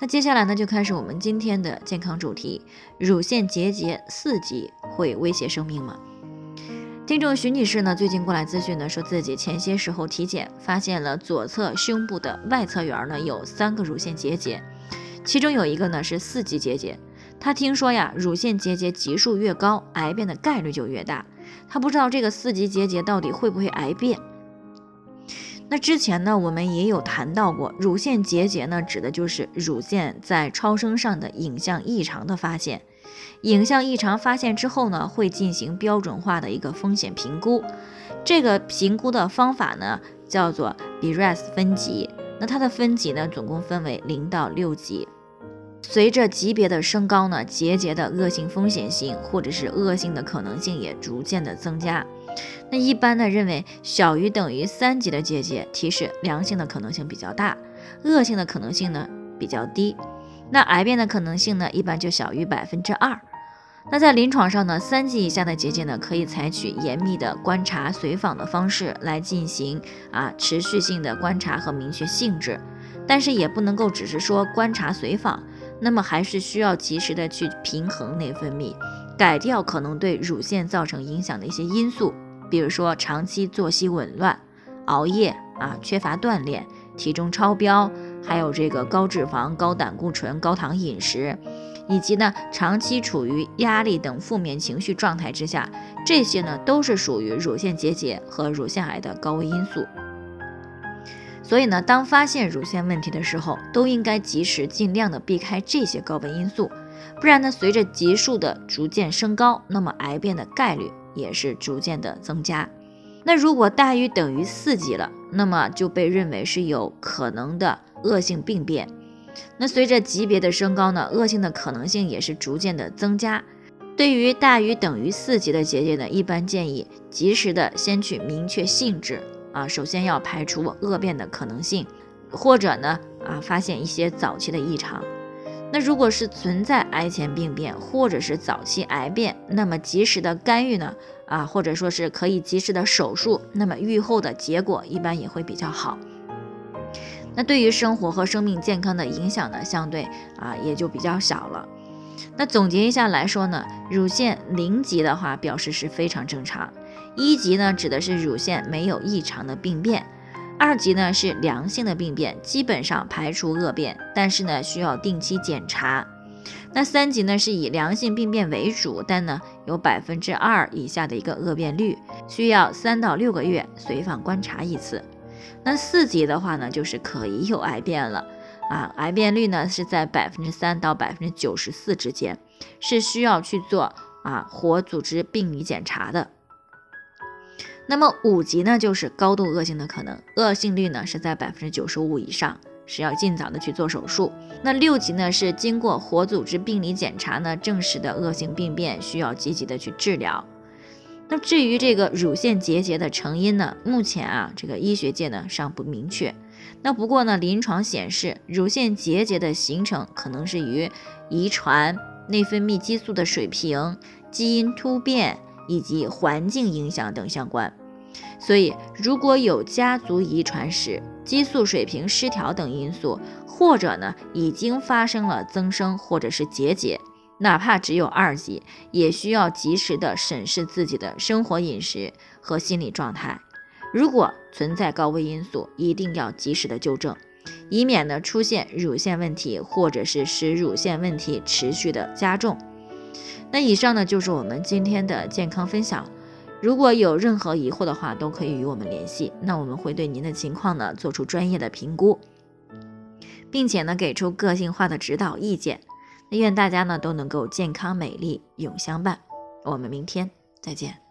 那接下来呢，就开始我们今天的健康主题：乳腺结节四级会威胁生命吗？听众徐女士呢，最近过来咨询呢，说自己前些时候体检发现了左侧胸部的外侧缘呢有三个乳腺结节，其中有一个呢是四级结节。她听说呀，乳腺结节级数越高，癌变的概率就越大。她不知道这个四级结节到底会不会癌变。那之前呢，我们也有谈到过，乳腺结节呢，指的就是乳腺在超声上的影像异常的发现。影像异常发现之后呢，会进行标准化的一个风险评估。这个评估的方法呢，叫做 BRAS 分级。那它的分级呢，总共分为零到六级。随着级别的升高呢，结节的恶性风险性或者是恶性的可能性也逐渐的增加。那一般呢认为小于等于三级的结节提示良性的可能性比较大，恶性的可能性呢比较低。那癌变的可能性呢一般就小于百分之二。那在临床上呢，三级以下的结节呢可以采取严密的观察随访的方式来进行啊持续性的观察和明确性质，但是也不能够只是说观察随访，那么还是需要及时的去平衡内分泌，改掉可能对乳腺造成影响的一些因素。比如说长期作息紊乱、熬夜啊、缺乏锻炼、体重超标，还有这个高脂肪、高胆固醇、高糖饮食，以及呢长期处于压力等负面情绪状态之下，这些呢都是属于乳腺结节和乳腺癌的高危因素。所以呢，当发现乳腺问题的时候，都应该及时尽量的避开这些高危因素，不然呢，随着级数的逐渐升高，那么癌变的概率。也是逐渐的增加。那如果大于等于四级了，那么就被认为是有可能的恶性病变。那随着级别的升高呢，恶性的可能性也是逐渐的增加。对于大于等于四级的结节呢，一般建议及时的先去明确性质啊，首先要排除恶变的可能性，或者呢啊发现一些早期的异常。那如果是存在癌前病变或者是早期癌变，那么及时的干预呢，啊，或者说是可以及时的手术，那么预后的结果一般也会比较好。那对于生活和生命健康的影响呢，相对啊也就比较小了。那总结一下来说呢，乳腺零级的话表示是非常正常，一级呢指的是乳腺没有异常的病变。二级呢是良性的病变，基本上排除恶变，但是呢需要定期检查。那三级呢是以良性病变为主，但呢有百分之二以下的一个恶变率，需要三到六个月随访观察一次。那四级的话呢就是可疑有癌变了啊，癌变率呢是在百分之三到百分之九十四之间，是需要去做啊活组织病理检查的。那么五级呢，就是高度恶性的可能，恶性率呢是在百分之九十五以上，是要尽早的去做手术。那六级呢，是经过活组织病理检查呢证实的恶性病变，需要积极的去治疗。那至于这个乳腺结节的成因呢，目前啊这个医学界呢尚不明确。那不过呢，临床显示乳腺结节的形成可能是与遗传、内分泌激素的水平、基因突变。以及环境影响等相关，所以如果有家族遗传史、激素水平失调等因素，或者呢已经发生了增生或者是结节，哪怕只有二级，也需要及时的审视自己的生活饮食和心理状态。如果存在高危因素，一定要及时的纠正，以免呢出现乳腺问题，或者是使乳腺问题持续的加重。那以上呢就是我们今天的健康分享。如果有任何疑惑的话，都可以与我们联系。那我们会对您的情况呢做出专业的评估，并且呢给出个性化的指导意见。那愿大家呢都能够健康美丽永相伴。我们明天再见。